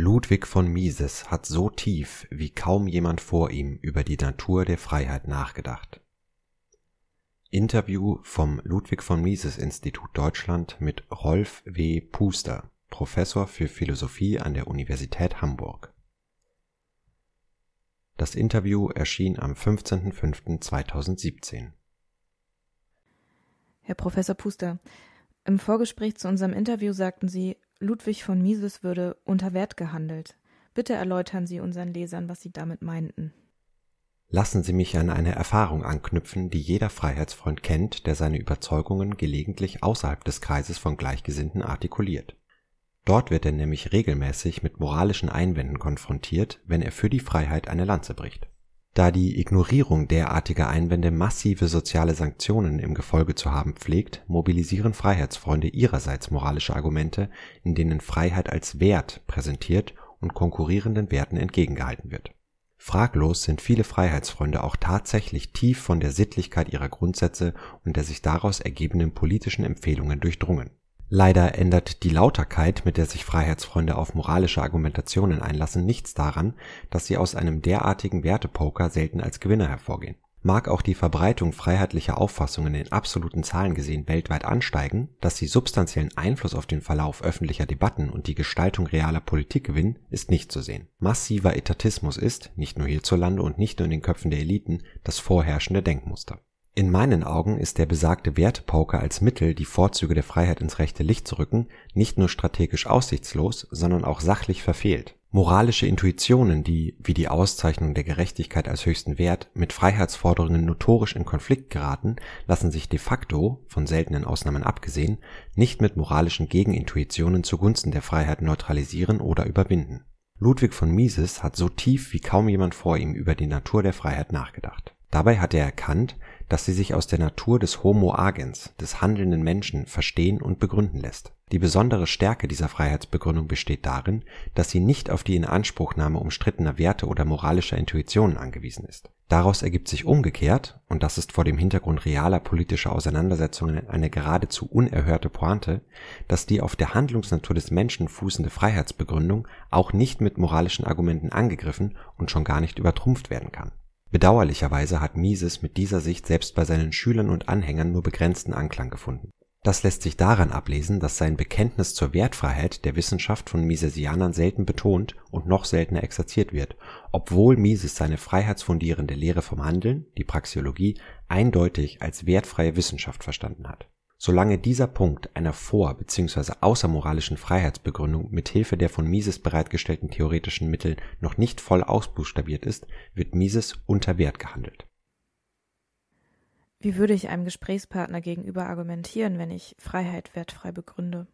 Ludwig von Mises hat so tief wie kaum jemand vor ihm über die Natur der Freiheit nachgedacht. Interview vom Ludwig von Mises Institut Deutschland mit Rolf W. Puster, Professor für Philosophie an der Universität Hamburg. Das Interview erschien am 15.05.2017. Herr Professor Puster, im Vorgespräch zu unserem Interview sagten Sie, Ludwig von Mises würde unter Wert gehandelt. Bitte erläutern Sie unseren Lesern, was Sie damit meinten. Lassen Sie mich an eine Erfahrung anknüpfen, die jeder Freiheitsfreund kennt, der seine Überzeugungen gelegentlich außerhalb des Kreises von Gleichgesinnten artikuliert. Dort wird er nämlich regelmäßig mit moralischen Einwänden konfrontiert, wenn er für die Freiheit eine Lanze bricht da die Ignorierung derartiger Einwände massive soziale Sanktionen im Gefolge zu haben pflegt, mobilisieren Freiheitsfreunde ihrerseits moralische Argumente, in denen Freiheit als Wert präsentiert und konkurrierenden Werten entgegengehalten wird. Fraglos sind viele Freiheitsfreunde auch tatsächlich tief von der Sittlichkeit ihrer Grundsätze und der sich daraus ergebenden politischen Empfehlungen durchdrungen Leider ändert die Lauterkeit, mit der sich Freiheitsfreunde auf moralische Argumentationen einlassen, nichts daran, dass sie aus einem derartigen Wertepoker selten als Gewinner hervorgehen. Mag auch die Verbreitung freiheitlicher Auffassungen in absoluten Zahlen gesehen weltweit ansteigen, dass sie substanziellen Einfluss auf den Verlauf öffentlicher Debatten und die Gestaltung realer Politik gewinnen, ist nicht zu sehen. Massiver Etatismus ist, nicht nur hierzulande und nicht nur in den Köpfen der Eliten, das vorherrschende Denkmuster in meinen Augen ist der besagte Wertepoker als Mittel, die Vorzüge der Freiheit ins rechte Licht zu rücken, nicht nur strategisch aussichtslos, sondern auch sachlich verfehlt. Moralische Intuitionen, die, wie die Auszeichnung der Gerechtigkeit als höchsten Wert, mit Freiheitsforderungen notorisch in Konflikt geraten, lassen sich de facto, von seltenen Ausnahmen abgesehen, nicht mit moralischen Gegenintuitionen zugunsten der Freiheit neutralisieren oder überwinden. Ludwig von Mises hat so tief wie kaum jemand vor ihm über die Natur der Freiheit nachgedacht. Dabei hat er erkannt dass sie sich aus der Natur des Homo agens, des handelnden Menschen, verstehen und begründen lässt. Die besondere Stärke dieser Freiheitsbegründung besteht darin, dass sie nicht auf die Inanspruchnahme umstrittener Werte oder moralischer Intuitionen angewiesen ist. Daraus ergibt sich umgekehrt, und das ist vor dem Hintergrund realer politischer Auseinandersetzungen eine geradezu unerhörte Pointe, dass die auf der Handlungsnatur des Menschen fußende Freiheitsbegründung auch nicht mit moralischen Argumenten angegriffen und schon gar nicht übertrumpft werden kann Bedauerlicherweise hat Mises mit dieser Sicht selbst bei seinen Schülern und Anhängern nur begrenzten Anklang gefunden. Das lässt sich daran ablesen, dass sein Bekenntnis zur Wertfreiheit der Wissenschaft von Misesianern selten betont und noch seltener exerziert wird, obwohl Mises seine freiheitsfundierende Lehre vom Handeln, die Praxeologie, eindeutig als wertfreie Wissenschaft verstanden hat Solange dieser Punkt einer vor bzw. außermoralischen Freiheitsbegründung mit Hilfe der von Mises bereitgestellten theoretischen Mittel noch nicht voll ausbuchstabiert ist, wird Mises unter Wert gehandelt. Wie würde ich einem Gesprächspartner gegenüber argumentieren, wenn ich Freiheit wertfrei begründe?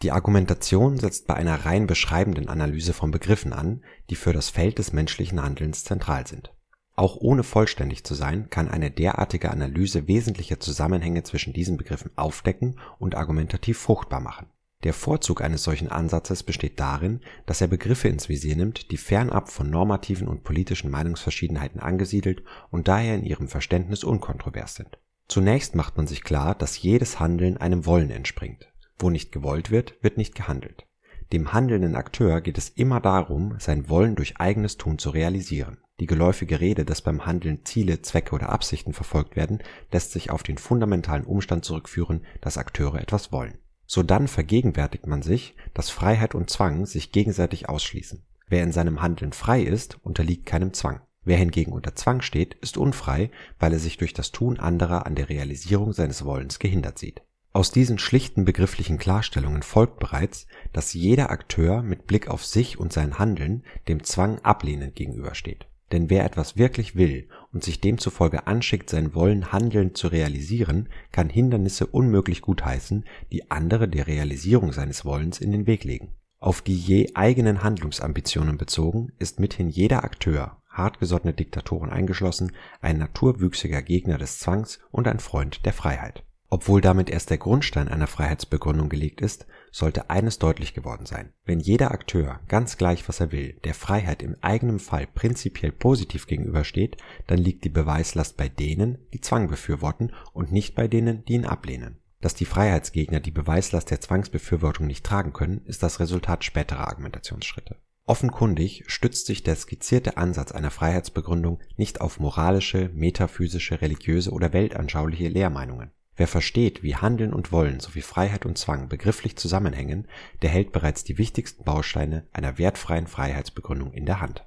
Die Argumentation setzt bei einer rein beschreibenden Analyse von Begriffen an, die für das Feld des menschlichen Handelns zentral sind auch ohne vollständig zu sein, kann eine derartige Analyse wesentliche Zusammenhänge zwischen diesen Begriffen aufdecken und argumentativ fruchtbar machen. Der Vorzug eines solchen Ansatzes besteht darin, dass er Begriffe ins Visier nimmt, die fernab von normativen und politischen Meinungsverschiedenheiten angesiedelt und daher in ihrem Verständnis unkontrovers sind. Zunächst macht man sich klar, dass jedes Handeln einem Wollen entspringt. Wo nicht gewollt wird, wird nicht gehandelt. Dem handelnden Akteur geht es immer darum, sein Wollen durch eigenes Tun zu realisieren die geläufige Rede, dass beim Handeln Ziele, Zwecke oder Absichten verfolgt werden, lässt sich auf den fundamentalen Umstand zurückführen, dass Akteure etwas wollen. Sodann vergegenwärtigt man sich, dass Freiheit und Zwang sich gegenseitig ausschließen. Wer in seinem Handeln frei ist, unterliegt keinem Zwang. Wer hingegen unter Zwang steht, ist unfrei, weil er sich durch das Tun anderer an der Realisierung seines Wollens gehindert sieht aus diesen schlichten begrifflichen Klarstellungen folgt bereits, dass jeder Akteur mit Blick auf sich und sein Handeln dem Zwang ablehnend gegenübersteht. Denn wer etwas wirklich will und sich demzufolge anschickt, sein Wollen handelnd zu realisieren, kann Hindernisse unmöglich gutheißen, die andere der Realisierung seines Wollens in den Weg legen. Auf die je eigenen Handlungsambitionen bezogen, ist mithin jeder Akteur, hartgesottene Diktatoren eingeschlossen, ein naturwüchsiger Gegner des Zwangs und ein Freund der Freiheit obwohl damit erst der Grundstein einer Freiheitsbegründung gelegt ist, sollte eines deutlich geworden sein: Wenn jeder Akteur, ganz gleich was er will, der Freiheit im eigenen Fall prinzipiell positiv gegenübersteht, dann liegt die Beweislast bei denen, die Zwang befürworten und nicht bei denen, die ihn ablehnen. Dass die Freiheitsgegner die Beweislast der Zwangsbefürwortung nicht tragen können, ist das Resultat späterer Argumentationsschritte. Offenkundig stützt sich der skizzierte Ansatz einer Freiheitsbegründung nicht auf moralische, metaphysische, religiöse oder weltanschauliche Lehrmeinungen. Wer versteht, wie Handeln und Wollen sowie Freiheit und Zwang begrifflich zusammenhängen, der hält bereits die wichtigsten Bausteine einer wertfreien Freiheitsbegründung in der Hand.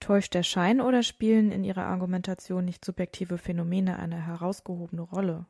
Täuscht der Schein oder spielen in Ihrer Argumentation nicht subjektive Phänomene eine herausgehobene Rolle?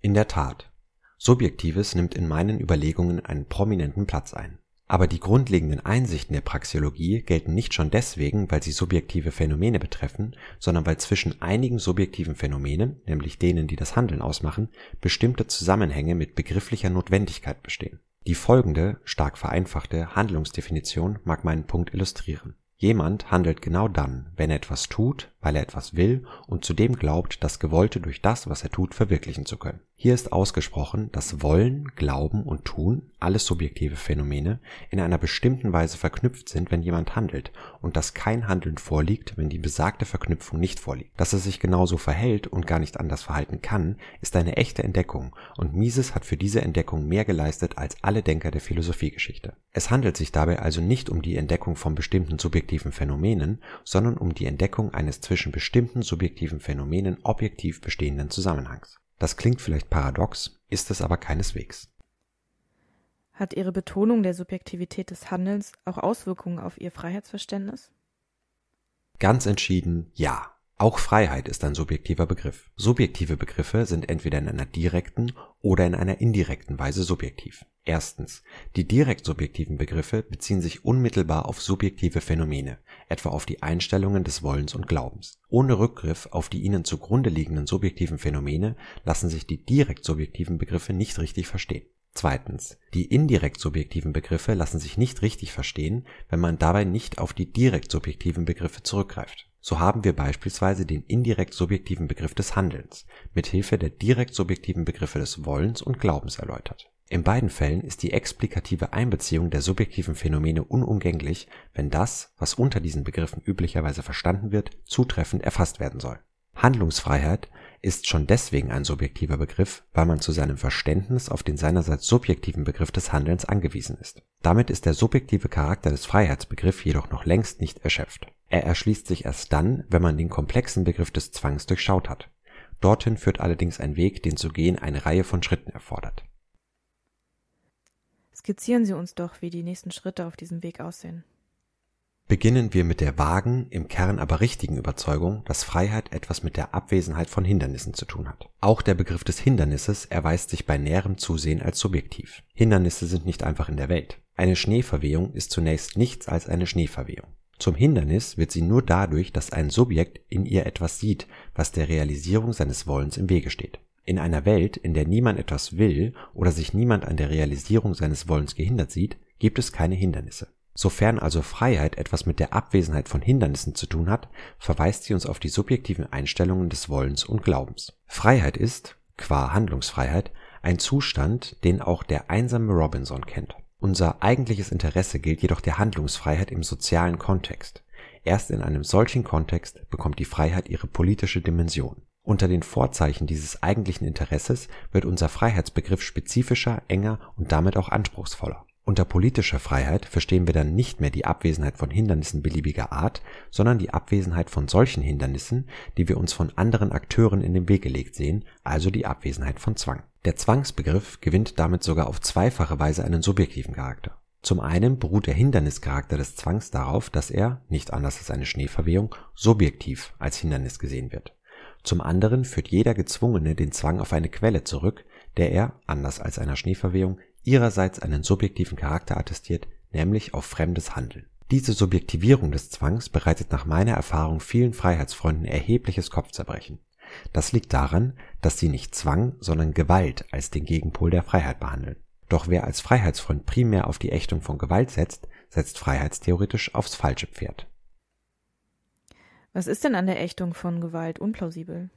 In der Tat. Subjektives nimmt in meinen Überlegungen einen prominenten Platz ein. Aber die grundlegenden Einsichten der Praxeologie gelten nicht schon deswegen, weil sie subjektive Phänomene betreffen, sondern weil zwischen einigen subjektiven Phänomenen, nämlich denen, die das Handeln ausmachen, bestimmte Zusammenhänge mit begrifflicher Notwendigkeit bestehen. Die folgende, stark vereinfachte Handlungsdefinition mag meinen Punkt illustrieren Jemand handelt genau dann, wenn er etwas tut, weil er etwas will und zudem glaubt, das Gewollte durch das, was er tut, verwirklichen zu können. Hier ist ausgesprochen, dass Wollen, Glauben und Tun, alles subjektive Phänomene, in einer bestimmten Weise verknüpft sind, wenn jemand handelt, und dass kein Handeln vorliegt, wenn die besagte Verknüpfung nicht vorliegt. Dass er sich genauso verhält und gar nicht anders verhalten kann, ist eine echte Entdeckung, und Mises hat für diese Entdeckung mehr geleistet als alle Denker der Philosophiegeschichte. Es handelt sich dabei also nicht um die Entdeckung von bestimmten subjektiven Phänomenen, sondern um die Entdeckung eines zwischen bestimmten subjektiven Phänomenen objektiv bestehenden Zusammenhangs. Das klingt vielleicht paradox, ist es aber keineswegs. Hat Ihre Betonung der Subjektivität des Handelns auch Auswirkungen auf Ihr Freiheitsverständnis? Ganz entschieden ja. Auch Freiheit ist ein subjektiver Begriff. Subjektive Begriffe sind entweder in einer direkten oder in einer indirekten Weise subjektiv. Erstens. Die direkt subjektiven Begriffe beziehen sich unmittelbar auf subjektive Phänomene, etwa auf die Einstellungen des Wollens und Glaubens. Ohne Rückgriff auf die ihnen zugrunde liegenden subjektiven Phänomene lassen sich die direkt subjektiven Begriffe nicht richtig verstehen. Zweitens. Die indirekt subjektiven Begriffe lassen sich nicht richtig verstehen, wenn man dabei nicht auf die direkt subjektiven Begriffe zurückgreift so haben wir beispielsweise den indirekt subjektiven Begriff des Handelns mit Hilfe der direkt subjektiven Begriffe des Wollens und Glaubens erläutert. In beiden Fällen ist die explikative Einbeziehung der subjektiven Phänomene unumgänglich, wenn das, was unter diesen Begriffen üblicherweise verstanden wird, zutreffend erfasst werden soll. Handlungsfreiheit ist schon deswegen ein subjektiver Begriff, weil man zu seinem Verständnis auf den seinerseits subjektiven Begriff des Handelns angewiesen ist. Damit ist der subjektive Charakter des Freiheitsbegriffs jedoch noch längst nicht erschöpft. Er erschließt sich erst dann, wenn man den komplexen Begriff des Zwangs durchschaut hat. Dorthin führt allerdings ein Weg, den zu gehen eine Reihe von Schritten erfordert. Skizzieren Sie uns doch, wie die nächsten Schritte auf diesem Weg aussehen. Beginnen wir mit der vagen, im Kern aber richtigen Überzeugung, dass Freiheit etwas mit der Abwesenheit von Hindernissen zu tun hat. Auch der Begriff des Hindernisses erweist sich bei näherem Zusehen als subjektiv. Hindernisse sind nicht einfach in der Welt. Eine Schneeverwehung ist zunächst nichts als eine Schneeverwehung. Zum Hindernis wird sie nur dadurch, dass ein Subjekt in ihr etwas sieht, was der Realisierung seines Wollens im Wege steht. In einer Welt, in der niemand etwas will oder sich niemand an der Realisierung seines Wollens gehindert sieht, gibt es keine Hindernisse. Sofern also Freiheit etwas mit der Abwesenheit von Hindernissen zu tun hat, verweist sie uns auf die subjektiven Einstellungen des Wollens und Glaubens. Freiheit ist, qua Handlungsfreiheit, ein Zustand, den auch der einsame Robinson kennt. Unser eigentliches Interesse gilt jedoch der Handlungsfreiheit im sozialen Kontext. Erst in einem solchen Kontext bekommt die Freiheit ihre politische Dimension. Unter den Vorzeichen dieses eigentlichen Interesses wird unser Freiheitsbegriff spezifischer, enger und damit auch anspruchsvoller. Unter politischer Freiheit verstehen wir dann nicht mehr die Abwesenheit von Hindernissen beliebiger Art, sondern die Abwesenheit von solchen Hindernissen, die wir uns von anderen Akteuren in den Weg gelegt sehen, also die Abwesenheit von Zwang der Zwangsbegriff gewinnt damit sogar auf zweifache Weise einen subjektiven Charakter. Zum einen beruht der Hindernischarakter des Zwangs darauf, dass er, nicht anders als eine Schneeverwehung, subjektiv als Hindernis gesehen wird. Zum anderen führt jeder Gezwungene den Zwang auf eine Quelle zurück, der er, anders als einer Schneeverwehung, ihrerseits einen subjektiven Charakter attestiert, nämlich auf fremdes Handeln. Diese Subjektivierung des Zwangs bereitet nach meiner Erfahrung vielen Freiheitsfreunden erhebliches Kopfzerbrechen. Das liegt daran, dass sie nicht Zwang, sondern Gewalt als den Gegenpol der Freiheit behandeln. Doch wer als Freiheitsfreund primär auf die Ächtung von Gewalt setzt, setzt freiheitstheoretisch aufs falsche Pferd. Was ist denn an der Ächtung von Gewalt unplausibel?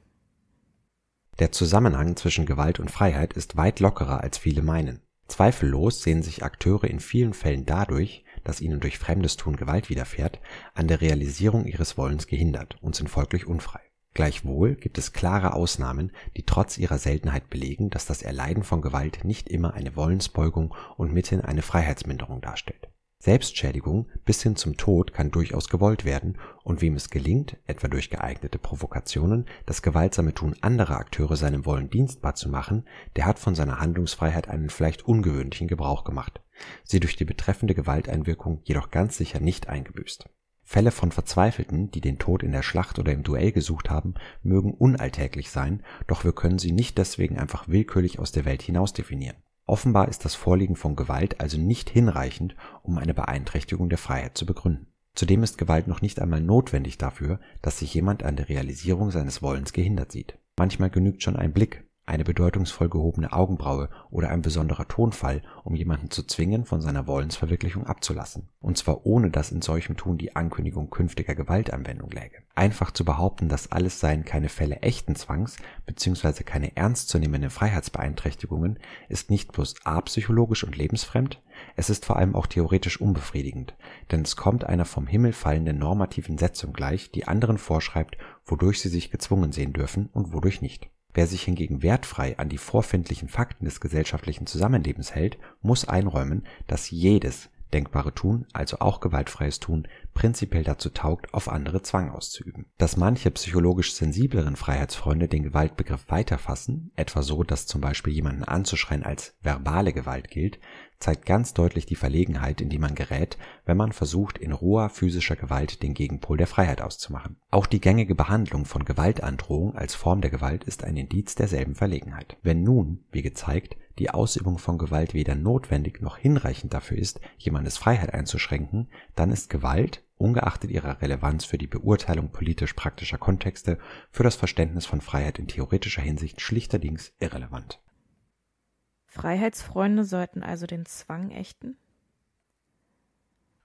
Der Zusammenhang zwischen Gewalt und Freiheit ist weit lockerer, als viele meinen. Zweifellos sehen sich Akteure in vielen Fällen dadurch, dass ihnen durch fremdes Tun Gewalt widerfährt, an der Realisierung ihres Wollens gehindert und sind folglich unfrei. Gleichwohl gibt es klare Ausnahmen, die trotz ihrer Seltenheit belegen, dass das Erleiden von Gewalt nicht immer eine Wollensbeugung und mithin eine Freiheitsminderung darstellt. Selbstschädigung bis hin zum Tod kann durchaus gewollt werden, und wem es gelingt, etwa durch geeignete Provokationen, das gewaltsame Tun anderer Akteure seinem Wollen dienstbar zu machen, der hat von seiner Handlungsfreiheit einen vielleicht ungewöhnlichen Gebrauch gemacht, sie durch die betreffende Gewalteinwirkung jedoch ganz sicher nicht eingebüßt. Fälle von Verzweifelten, die den Tod in der Schlacht oder im Duell gesucht haben, mögen unalltäglich sein, doch wir können sie nicht deswegen einfach willkürlich aus der Welt hinaus definieren Offenbar ist das Vorliegen von Gewalt also nicht hinreichend, um eine Beeinträchtigung der Freiheit zu begründen. Zudem ist Gewalt noch nicht einmal notwendig dafür, dass sich jemand an der Realisierung seines Wollens gehindert sieht. Manchmal genügt schon ein Blick, eine bedeutungsvoll gehobene Augenbraue oder ein besonderer Tonfall, um jemanden zu zwingen, von seiner Wollensverwirklichung abzulassen. Und zwar ohne dass in solchem Tun die Ankündigung künftiger Gewaltanwendung läge. Einfach zu behaupten, das alles seien keine Fälle echten Zwangs bzw. keine ernstzunehmenden Freiheitsbeeinträchtigungen, ist nicht bloß apsychologisch und lebensfremd, es ist vor allem auch theoretisch unbefriedigend, denn es kommt einer vom Himmel fallenden normativen Setzung gleich, die anderen vorschreibt, wodurch sie sich gezwungen sehen dürfen und wodurch nicht Wer sich hingegen wertfrei an die vorfindlichen Fakten des gesellschaftlichen Zusammenlebens hält, muss einräumen, dass jedes denkbare Tun, also auch gewaltfreies Tun, prinzipiell dazu taugt, auf andere Zwang auszuüben. Dass manche psychologisch sensibleren Freiheitsfreunde den Gewaltbegriff weiterfassen, etwa so, dass zum Beispiel jemanden anzuschreien als verbale Gewalt gilt, zeigt ganz deutlich die Verlegenheit, in die man gerät, wenn man versucht, in roher physischer Gewalt den Gegenpol der Freiheit auszumachen. Auch die gängige Behandlung von Gewaltandrohung als Form der Gewalt ist ein Indiz derselben Verlegenheit. Wenn nun, wie gezeigt, die Ausübung von Gewalt weder notwendig noch hinreichend dafür ist, jemandes Freiheit einzuschränken, dann ist Gewalt, ungeachtet ihrer Relevanz für die Beurteilung politisch praktischer Kontexte, für das Verständnis von Freiheit in theoretischer Hinsicht schlichterdings irrelevant. Freiheitsfreunde sollten also den Zwang ächten?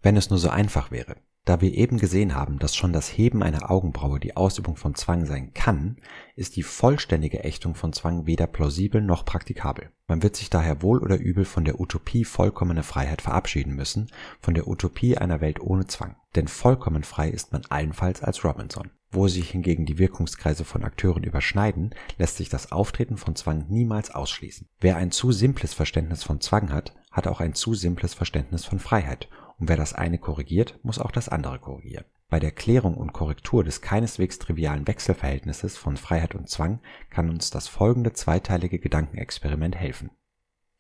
Wenn es nur so einfach wäre. Da wir eben gesehen haben, dass schon das Heben einer Augenbraue die Ausübung von Zwang sein kann, ist die vollständige Ächtung von Zwang weder plausibel noch praktikabel. Man wird sich daher wohl oder übel von der Utopie vollkommener Freiheit verabschieden müssen, von der Utopie einer Welt ohne Zwang. Denn vollkommen frei ist man allenfalls als Robinson. Wo sich hingegen die Wirkungskreise von Akteuren überschneiden, lässt sich das Auftreten von Zwang niemals ausschließen. Wer ein zu simples Verständnis von Zwang hat, hat auch ein zu simples Verständnis von Freiheit und wer das eine korrigiert, muss auch das andere korrigieren. Bei der Klärung und Korrektur des keineswegs trivialen Wechselverhältnisses von Freiheit und Zwang kann uns das folgende zweiteilige Gedankenexperiment helfen.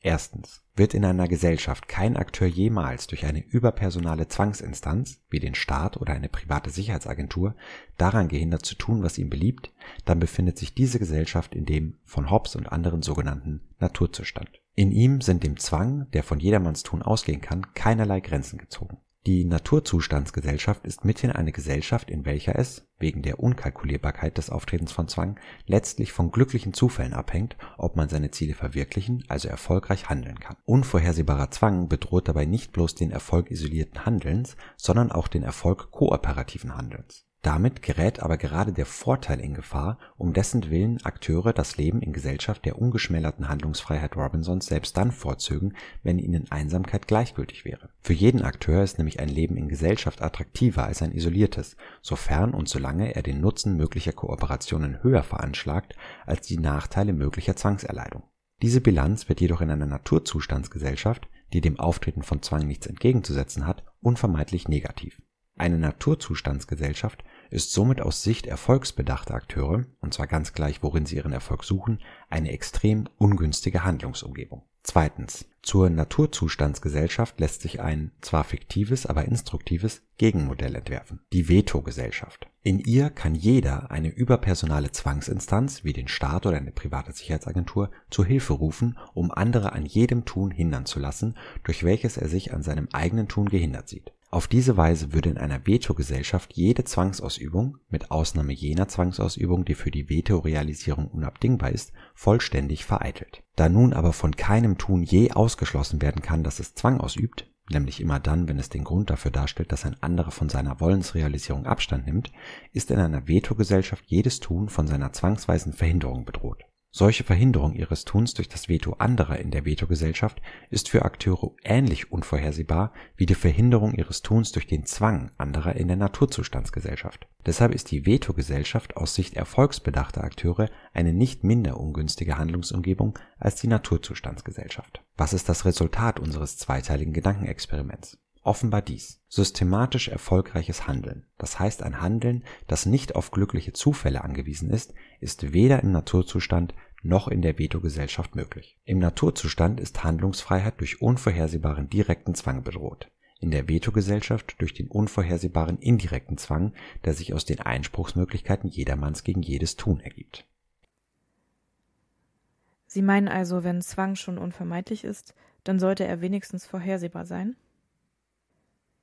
Erstens. Wird in einer Gesellschaft kein Akteur jemals durch eine überpersonale Zwangsinstanz, wie den Staat oder eine private Sicherheitsagentur, daran gehindert zu tun, was ihm beliebt, dann befindet sich diese Gesellschaft in dem von Hobbes und anderen sogenannten Naturzustand. In ihm sind dem Zwang, der von jedermanns Tun ausgehen kann, keinerlei Grenzen gezogen. Die Naturzustandsgesellschaft ist mithin eine Gesellschaft, in welcher es, wegen der Unkalkulierbarkeit des Auftretens von Zwang, letztlich von glücklichen Zufällen abhängt, ob man seine Ziele verwirklichen, also erfolgreich handeln kann. Unvorhersehbarer Zwang bedroht dabei nicht bloß den Erfolg isolierten Handelns, sondern auch den Erfolg kooperativen Handelns damit gerät aber gerade der Vorteil in Gefahr, um dessen Willen Akteure das Leben in Gesellschaft der ungeschmälerten Handlungsfreiheit Robinsons selbst dann vorzögen, wenn ihnen Einsamkeit gleichgültig wäre. Für jeden Akteur ist nämlich ein Leben in Gesellschaft attraktiver als ein isoliertes, sofern und solange er den Nutzen möglicher Kooperationen höher veranschlagt als die Nachteile möglicher Zwangserleidung. Diese Bilanz wird jedoch in einer Naturzustandsgesellschaft, die dem Auftreten von Zwang nichts entgegenzusetzen hat, unvermeidlich negativ. Eine Naturzustandsgesellschaft ist somit aus Sicht erfolgsbedachter Akteure, und zwar ganz gleich, worin sie ihren Erfolg suchen, eine extrem ungünstige Handlungsumgebung. Zweitens. Zur Naturzustandsgesellschaft lässt sich ein zwar fiktives, aber instruktives Gegenmodell entwerfen. Die Veto-Gesellschaft. In ihr kann jeder eine überpersonale Zwangsinstanz wie den Staat oder eine private Sicherheitsagentur zu Hilfe rufen, um andere an jedem Tun hindern zu lassen, durch welches er sich an seinem eigenen Tun gehindert sieht. Auf diese Weise würde in einer Veto-Gesellschaft jede Zwangsausübung, mit Ausnahme jener Zwangsausübung, die für die Veto-Realisierung unabdingbar ist, vollständig vereitelt. Da nun aber von keinem Tun je ausgeschlossen werden kann, dass es Zwang ausübt, nämlich immer dann, wenn es den Grund dafür darstellt, dass ein anderer von seiner Wollensrealisierung Abstand nimmt, ist in einer Veto-Gesellschaft jedes Tun von seiner zwangsweisen Verhinderung bedroht Solche Verhinderung ihres Tuns durch das Veto anderer in der Vetogesellschaft ist für Akteure ähnlich unvorhersehbar wie die Verhinderung ihres Tuns durch den Zwang anderer in der Naturzustandsgesellschaft. Deshalb ist die Vetogesellschaft aus Sicht erfolgsbedachter Akteure eine nicht minder ungünstige Handlungsumgebung als die Naturzustandsgesellschaft. Was ist das Resultat unseres zweiteiligen Gedankenexperiments? Offenbar dies: Systematisch erfolgreiches Handeln, das heißt ein Handeln, das nicht auf glückliche Zufälle angewiesen ist, ist weder im Naturzustand noch in der Veto-Gesellschaft möglich. Im Naturzustand ist Handlungsfreiheit durch unvorhersehbaren direkten Zwang bedroht, in der Veto-Gesellschaft durch den unvorhersehbaren indirekten Zwang, der sich aus den Einspruchsmöglichkeiten jedermanns gegen jedes Tun ergibt. Sie meinen also, wenn Zwang schon unvermeidlich ist, dann sollte er wenigstens vorhersehbar sein?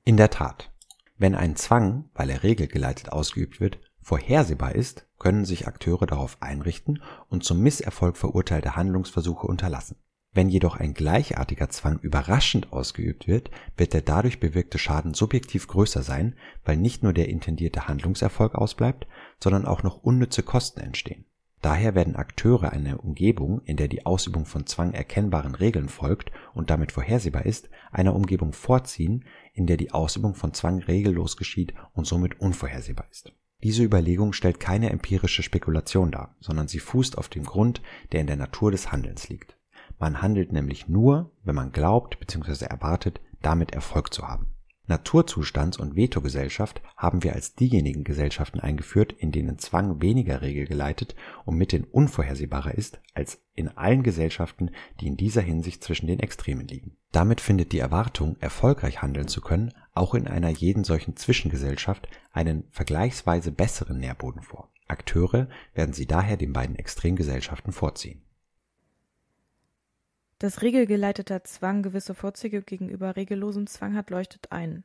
In der Tat, wenn ein Zwang, weil er regelgeleitet ausgeübt wird, vorhersehbar ist, können sich Akteure darauf einrichten und zum Misserfolg verurteilte Handlungsversuche unterlassen. Wenn jedoch ein gleichartiger Zwang überraschend ausgeübt wird, wird der dadurch bewirkte Schaden subjektiv größer sein, weil nicht nur der intendierte Handlungserfolg ausbleibt, sondern auch noch unnütze Kosten entstehen Daher werden Akteure einer Umgebung, in der die Ausübung von Zwang erkennbaren Regeln folgt und damit vorhersehbar ist, einer Umgebung vorziehen, in der die Ausübung von Zwang regellos geschieht und somit unvorhersehbar ist. Diese Überlegung stellt keine empirische Spekulation dar, sondern sie fußt auf dem Grund, der in der Natur des Handelns liegt. Man handelt nämlich nur, wenn man glaubt bzw. erwartet, damit Erfolg zu haben Naturzustands und Vetogesellschaft haben wir als diejenigen Gesellschaften eingeführt, in denen Zwang weniger regelgeleitet und mithin unvorhersehbarer ist als in allen Gesellschaften, die in dieser Hinsicht zwischen den Extremen liegen. Damit findet die Erwartung, erfolgreich handeln zu können, auch in einer jeden solchen Zwischengesellschaft einen vergleichsweise besseren Nährboden vor. Akteure werden sie daher den beiden Extremgesellschaften vorziehen dass regelgeleiteter Zwang gewisse Vorzüge gegenüber regellosem Zwang hat, leuchtet ein.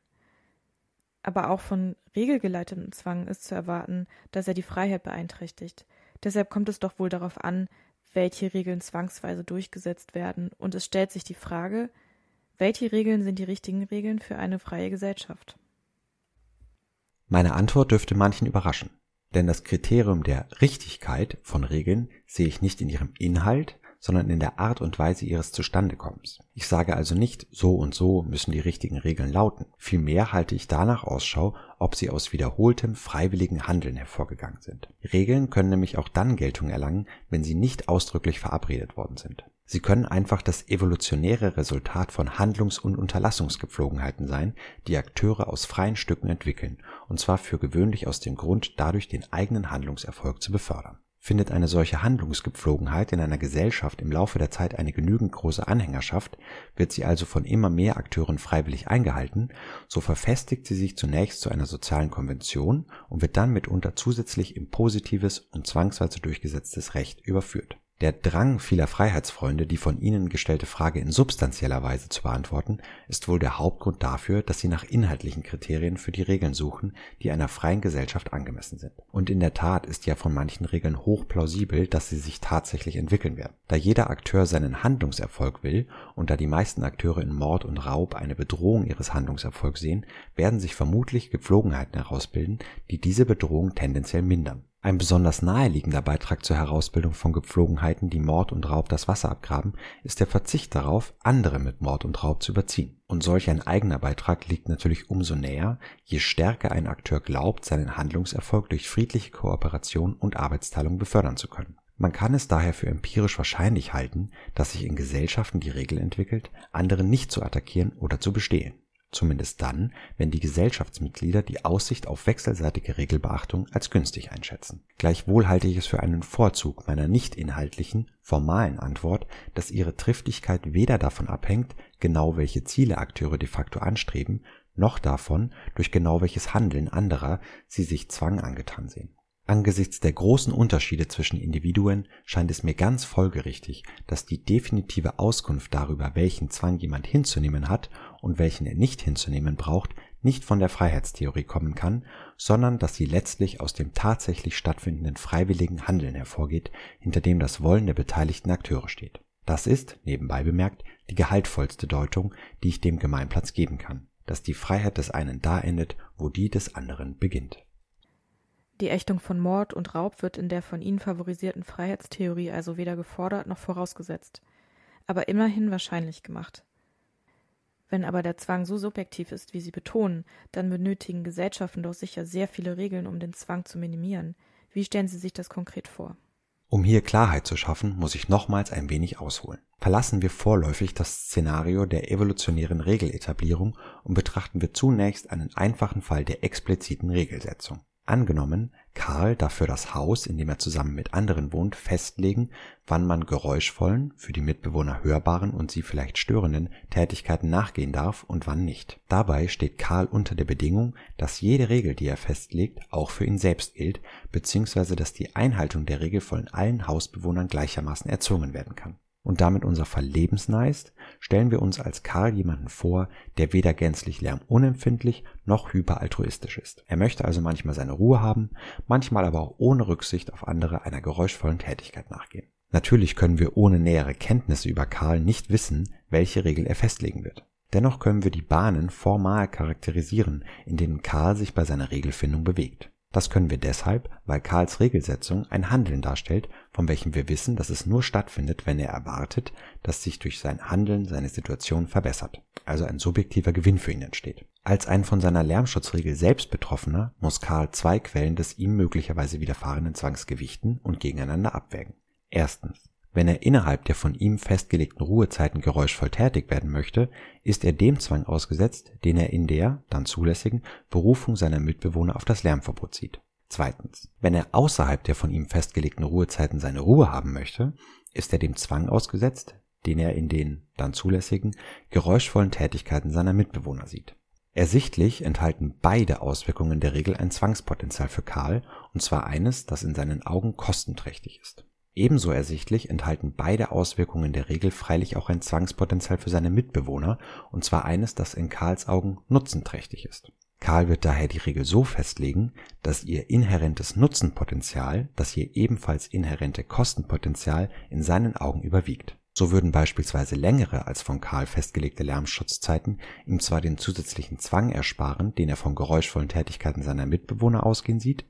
Aber auch von regelgeleitetem Zwang ist zu erwarten, dass er die Freiheit beeinträchtigt. Deshalb kommt es doch wohl darauf an, welche Regeln zwangsweise durchgesetzt werden, und es stellt sich die Frage, welche Regeln sind die richtigen Regeln für eine freie Gesellschaft? Meine Antwort dürfte manchen überraschen, denn das Kriterium der Richtigkeit von Regeln sehe ich nicht in ihrem Inhalt, sondern in der Art und Weise ihres Zustandekommens. Ich sage also nicht, so und so müssen die richtigen Regeln lauten. Vielmehr halte ich danach Ausschau, ob sie aus wiederholtem freiwilligen Handeln hervorgegangen sind. Regeln können nämlich auch dann Geltung erlangen, wenn sie nicht ausdrücklich verabredet worden sind. Sie können einfach das evolutionäre Resultat von Handlungs- und Unterlassungsgepflogenheiten sein, die Akteure aus freien Stücken entwickeln, und zwar für gewöhnlich aus dem Grund, dadurch den eigenen Handlungserfolg zu befördern Findet eine solche Handlungsgepflogenheit in einer Gesellschaft im Laufe der Zeit eine genügend große Anhängerschaft, wird sie also von immer mehr Akteuren freiwillig eingehalten, so verfestigt sie sich zunächst zu einer sozialen Konvention und wird dann mitunter zusätzlich in positives und zwangsweise durchgesetztes Recht überführt der Drang vieler Freiheitsfreunde, die von ihnen gestellte Frage in substanzieller Weise zu beantworten, ist wohl der Hauptgrund dafür, dass sie nach inhaltlichen Kriterien für die Regeln suchen, die einer freien Gesellschaft angemessen sind. Und in der Tat ist ja von manchen Regeln hoch plausibel, dass sie sich tatsächlich entwickeln werden. Da jeder Akteur seinen Handlungserfolg will und da die meisten Akteure in Mord und Raub eine Bedrohung ihres Handlungserfolgs sehen, werden sich vermutlich Gepflogenheiten herausbilden, die diese Bedrohung tendenziell mindern ein besonders naheliegender Beitrag zur Herausbildung von Gepflogenheiten, die Mord und Raub das Wasser abgraben, ist der Verzicht darauf, andere mit Mord und Raub zu überziehen. Und solch ein eigener Beitrag liegt natürlich umso näher, je stärker ein Akteur glaubt, seinen Handlungserfolg durch friedliche Kooperation und Arbeitsteilung befördern zu können. Man kann es daher für empirisch wahrscheinlich halten, dass sich in Gesellschaften die Regel entwickelt, andere nicht zu attackieren oder zu bestehlen zumindest dann, wenn die Gesellschaftsmitglieder die Aussicht auf wechselseitige Regelbeachtung als günstig einschätzen. Gleichwohl halte ich es für einen Vorzug meiner nicht inhaltlichen, formalen Antwort, dass ihre Triftigkeit weder davon abhängt, genau welche Ziele Akteure de facto anstreben, noch davon, durch genau welches Handeln anderer sie sich Zwang angetan sehen Angesichts der großen Unterschiede zwischen Individuen scheint es mir ganz folgerichtig, dass die definitive Auskunft darüber, welchen Zwang jemand hinzunehmen hat und welchen er nicht hinzunehmen braucht, nicht von der Freiheitstheorie kommen kann, sondern dass sie letztlich aus dem tatsächlich stattfindenden freiwilligen Handeln hervorgeht, hinter dem das Wollen der beteiligten Akteure steht. Das ist, nebenbei bemerkt, die gehaltvollste Deutung, die ich dem Gemeinplatz geben kann, dass die Freiheit des einen da endet, wo die des anderen beginnt Die Ächtung von Mord und Raub wird in der von ihnen favorisierten Freiheitstheorie also weder gefordert noch vorausgesetzt, aber immerhin wahrscheinlich gemacht. Wenn aber der Zwang so subjektiv ist, wie Sie betonen, dann benötigen Gesellschaften doch sicher sehr viele Regeln, um den Zwang zu minimieren. Wie stellen Sie sich das konkret vor? Um hier Klarheit zu schaffen, muss ich nochmals ein wenig ausholen. Verlassen wir vorläufig das Szenario der evolutionären Regeletablierung und betrachten wir zunächst einen einfachen Fall der expliziten Regelsetzung. Angenommen, Karl darf für das Haus, in dem er zusammen mit anderen wohnt, festlegen, wann man geräuschvollen, für die Mitbewohner hörbaren und sie vielleicht störenden Tätigkeiten nachgehen darf und wann nicht. Dabei steht Karl unter der Bedingung, dass jede Regel, die er festlegt, auch für ihn selbst gilt, beziehungsweise dass die Einhaltung der Regel von allen Hausbewohnern gleichermaßen erzwungen werden kann und damit unser Fall lebensnah ist, stellen wir uns als Karl jemanden vor, der weder gänzlich lärmunempfindlich noch hyperaltruistisch ist. Er möchte also manchmal seine Ruhe haben, manchmal aber auch ohne Rücksicht auf andere einer geräuschvollen Tätigkeit nachgehen. Natürlich können wir ohne nähere Kenntnisse über Karl nicht wissen, welche Regel er festlegen wird. Dennoch können wir die Bahnen formal charakterisieren, in denen Karl sich bei seiner Regelfindung bewegt. Das können wir deshalb, weil Karls Regelsetzung ein Handeln darstellt, von welchem wir wissen, dass es nur stattfindet, wenn er erwartet, dass sich durch sein Handeln seine Situation verbessert, also ein subjektiver Gewinn für ihn entsteht. Als ein von seiner Lärmschutzregel selbst Betroffener muss Karl zwei Quellen des ihm möglicherweise widerfahrenen Zwangs gewichten und gegeneinander abwägen. Erstens wenn er innerhalb der von ihm festgelegten Ruhezeiten geräuschvoll tätig werden möchte, ist er dem Zwang ausgesetzt, den er in der (dann zulässigen) Berufung seiner Mitbewohner auf das Lärmverbot sieht. Zweitens. Wenn er außerhalb der von ihm festgelegten Ruhezeiten seine Ruhe haben möchte, ist er dem Zwang ausgesetzt, den er in den (dann zulässigen) geräuschvollen Tätigkeiten seiner Mitbewohner sieht. Ersichtlich enthalten beide Auswirkungen der Regel ein Zwangspotenzial für Karl, und zwar eines, das in seinen Augen kostenträchtig ist Ebenso ersichtlich enthalten beide Auswirkungen der Regel freilich auch ein Zwangspotenzial für seine Mitbewohner, und zwar eines, das in Karls Augen nutzenträchtig ist. Karl wird daher die Regel so festlegen, dass ihr inhärentes Nutzenpotenzial das ihr ebenfalls inhärente Kostenpotenzial in seinen Augen überwiegt so würden beispielsweise längere als von Karl festgelegte Lärmschutzzeiten ihm zwar den zusätzlichen Zwang ersparen, den er von geräuschvollen Tätigkeiten seiner Mitbewohner ausgehen sieht,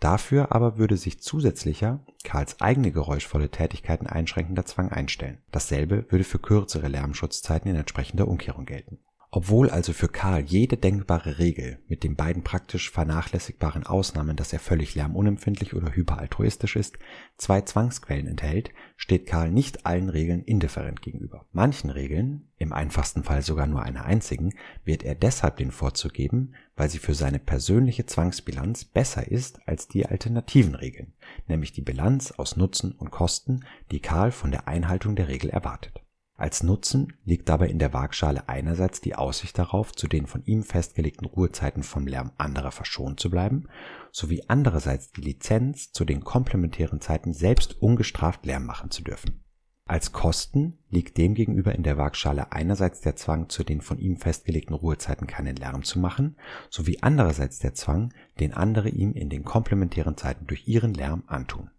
dafür aber würde sich zusätzlicher, Karls eigene geräuschvolle Tätigkeiten einschränkender Zwang einstellen. Dasselbe würde für kürzere Lärmschutzzeiten in entsprechender Umkehrung gelten obwohl also für Karl jede denkbare Regel mit den beiden praktisch vernachlässigbaren Ausnahmen, dass er völlig lärmunempfindlich oder hyperaltruistisch ist, zwei Zwangsquellen enthält, steht Karl nicht allen Regeln indifferent gegenüber. Manchen Regeln, im einfachsten Fall sogar nur einer einzigen, wird er deshalb den Vorzug geben, weil sie für seine persönliche Zwangsbilanz besser ist als die alternativen Regeln, nämlich die Bilanz aus Nutzen und Kosten, die Karl von der Einhaltung der Regel erwartet als Nutzen liegt dabei in der Waagschale einerseits die Aussicht darauf, zu den von ihm festgelegten Ruhezeiten vom Lärm anderer verschont zu bleiben, sowie andererseits die Lizenz, zu den komplementären Zeiten selbst ungestraft Lärm machen zu dürfen. Als Kosten liegt demgegenüber in der Waagschale einerseits der Zwang, zu den von ihm festgelegten Ruhezeiten keinen Lärm zu machen, sowie andererseits der Zwang, den andere ihm in den komplementären Zeiten durch ihren Lärm antun.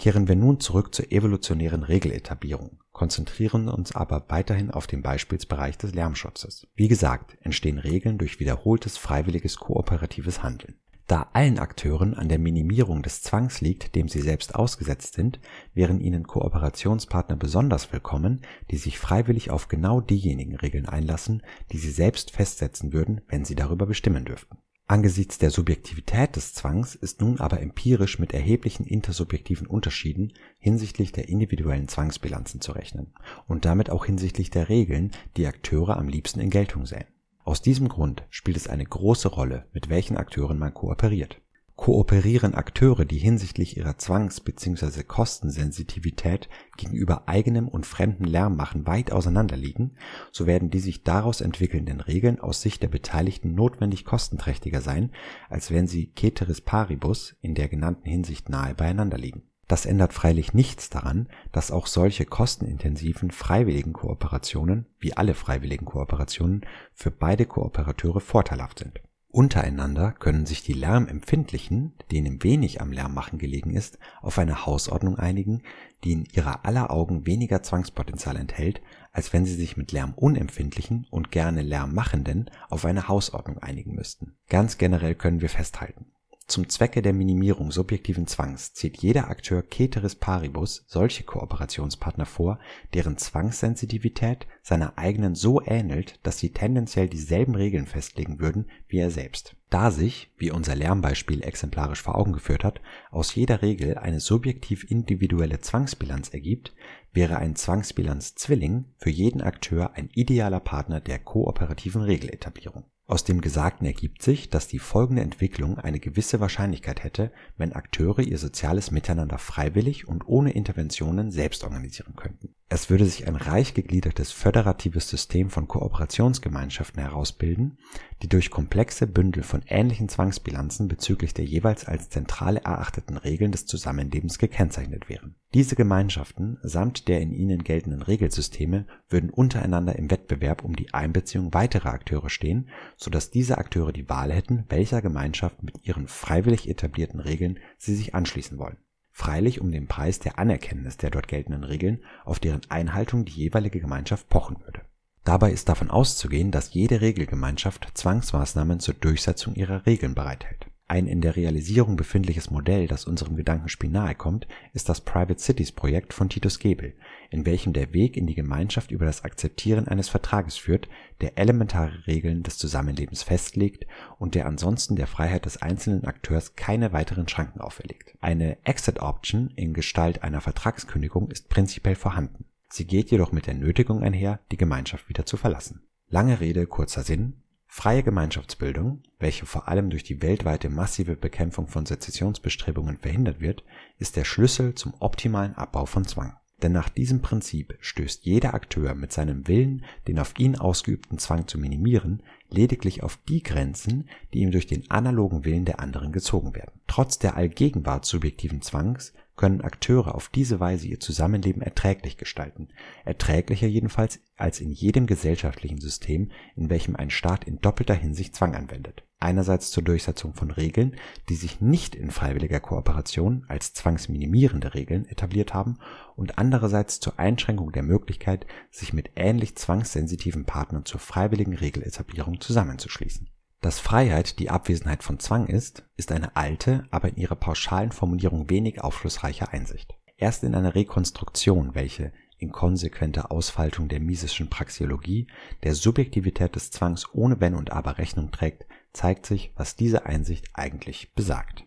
Kehren wir nun zurück zur evolutionären Regeletablierung konzentrieren uns aber weiterhin auf den Beispielsbereich des Lärmschutzes. Wie gesagt, entstehen Regeln durch wiederholtes freiwilliges kooperatives Handeln. Da allen Akteuren an der Minimierung des Zwangs liegt, dem sie selbst ausgesetzt sind, wären ihnen Kooperationspartner besonders willkommen, die sich freiwillig auf genau diejenigen Regeln einlassen, die sie selbst festsetzen würden, wenn sie darüber bestimmen dürften Angesichts der Subjektivität des Zwangs ist nun aber empirisch mit erheblichen intersubjektiven Unterschieden hinsichtlich der individuellen Zwangsbilanzen zu rechnen und damit auch hinsichtlich der Regeln, die Akteure am liebsten in Geltung sähen. Aus diesem Grund spielt es eine große Rolle, mit welchen Akteuren man kooperiert Kooperieren Akteure, die hinsichtlich ihrer Zwangs bzw. Kostensensitivität gegenüber eigenem und fremdem Lärmmachen weit auseinander liegen, so werden die sich daraus entwickelnden Regeln aus Sicht der Beteiligten notwendig kostenträchtiger sein, als wenn sie ceteris paribus in der genannten Hinsicht nahe beieinander liegen. Das ändert freilich nichts daran, dass auch solche kostenintensiven freiwilligen Kooperationen wie alle freiwilligen Kooperationen für beide Kooperateure vorteilhaft sind Untereinander können sich die Lärmempfindlichen, denen wenig am Lärmmachen gelegen ist, auf eine Hausordnung einigen, die in ihrer aller Augen weniger Zwangspotenzial enthält, als wenn sie sich mit Lärmunempfindlichen und gerne Lärmmachenden auf eine Hausordnung einigen müssten. Ganz generell können wir festhalten Zum Zwecke der Minimierung subjektiven Zwangs zieht jeder Akteur ceteris paribus solche Kooperationspartner vor, deren Zwangssensitivität seiner eigenen so ähnelt, dass sie tendenziell dieselben Regeln festlegen würden wie er selbst. Da sich, wie unser Lernbeispiel exemplarisch vor Augen geführt hat, aus jeder Regel eine subjektiv individuelle Zwangsbilanz ergibt, wäre ein Zwangsbilanz-Zwilling für jeden Akteur ein idealer Partner der kooperativen Regeletablierung aus dem Gesagten ergibt sich, dass die folgende Entwicklung eine gewisse Wahrscheinlichkeit hätte, wenn Akteure ihr soziales Miteinander freiwillig und ohne Interventionen selbst organisieren könnten. Es würde sich ein reich gegliedertes föderatives System von Kooperationsgemeinschaften herausbilden, die durch komplexe Bündel von ähnlichen Zwangsbilanzen bezüglich der jeweils als zentrale erachteten Regeln des Zusammenlebens gekennzeichnet wären. Diese Gemeinschaften samt der in ihnen geltenden Regelsysteme würden untereinander im Wettbewerb um die Einbeziehung weiterer Akteure stehen, so dass diese Akteure die Wahl hätten, welcher Gemeinschaft mit ihren freiwillig etablierten Regeln sie sich anschließen wollen freilich um den Preis der Anerkenntnis der dort geltenden Regeln, auf deren Einhaltung die jeweilige Gemeinschaft pochen würde. Dabei ist davon auszugehen, dass jede Regelgemeinschaft Zwangsmaßnahmen zur Durchsetzung ihrer Regeln bereithält ein in der Realisierung befindliches Modell, das unserem Gedankenspiel nahe kommt, ist das Private Cities Projekt von Titus Gebel, in welchem der Weg in die Gemeinschaft über das Akzeptieren eines Vertrages führt, der elementare Regeln des Zusammenlebens festlegt und der ansonsten der Freiheit des einzelnen Akteurs keine weiteren Schranken auferlegt. Eine Exit Option in Gestalt einer Vertragskündigung ist prinzipiell vorhanden. Sie geht jedoch mit der Nötigung einher, die Gemeinschaft wieder zu verlassen. Lange Rede, kurzer Sinn. Freie Gemeinschaftsbildung, welche vor allem durch die weltweite massive Bekämpfung von Sezessionsbestrebungen verhindert wird, ist der Schlüssel zum optimalen Abbau von Zwang. Denn nach diesem Prinzip stößt jeder Akteur mit seinem Willen, den auf ihn ausgeübten Zwang zu minimieren, lediglich auf die Grenzen, die ihm durch den analogen Willen der anderen gezogen werden. Trotz der Allgegenwart subjektiven Zwangs können Akteure auf diese Weise ihr Zusammenleben erträglich gestalten, erträglicher jedenfalls als in jedem gesellschaftlichen System, in welchem ein Staat in doppelter Hinsicht Zwang anwendet. Einerseits zur Durchsetzung von Regeln, die sich nicht in freiwilliger Kooperation als zwangsminimierende Regeln etabliert haben und andererseits zur Einschränkung der Möglichkeit, sich mit ähnlich zwangssensitiven Partnern zur freiwilligen Regeletablierung zusammenzuschließen dass Freiheit die Abwesenheit von Zwang ist, ist eine alte, aber in ihrer pauschalen Formulierung wenig aufschlussreiche Einsicht. Erst in einer Rekonstruktion, welche in konsequenter Ausfaltung der Misischen Praxeologie der Subjektivität des Zwangs ohne Wenn und Aber Rechnung trägt, zeigt sich, was diese Einsicht eigentlich besagt.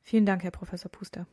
Vielen Dank, Herr Professor Puster.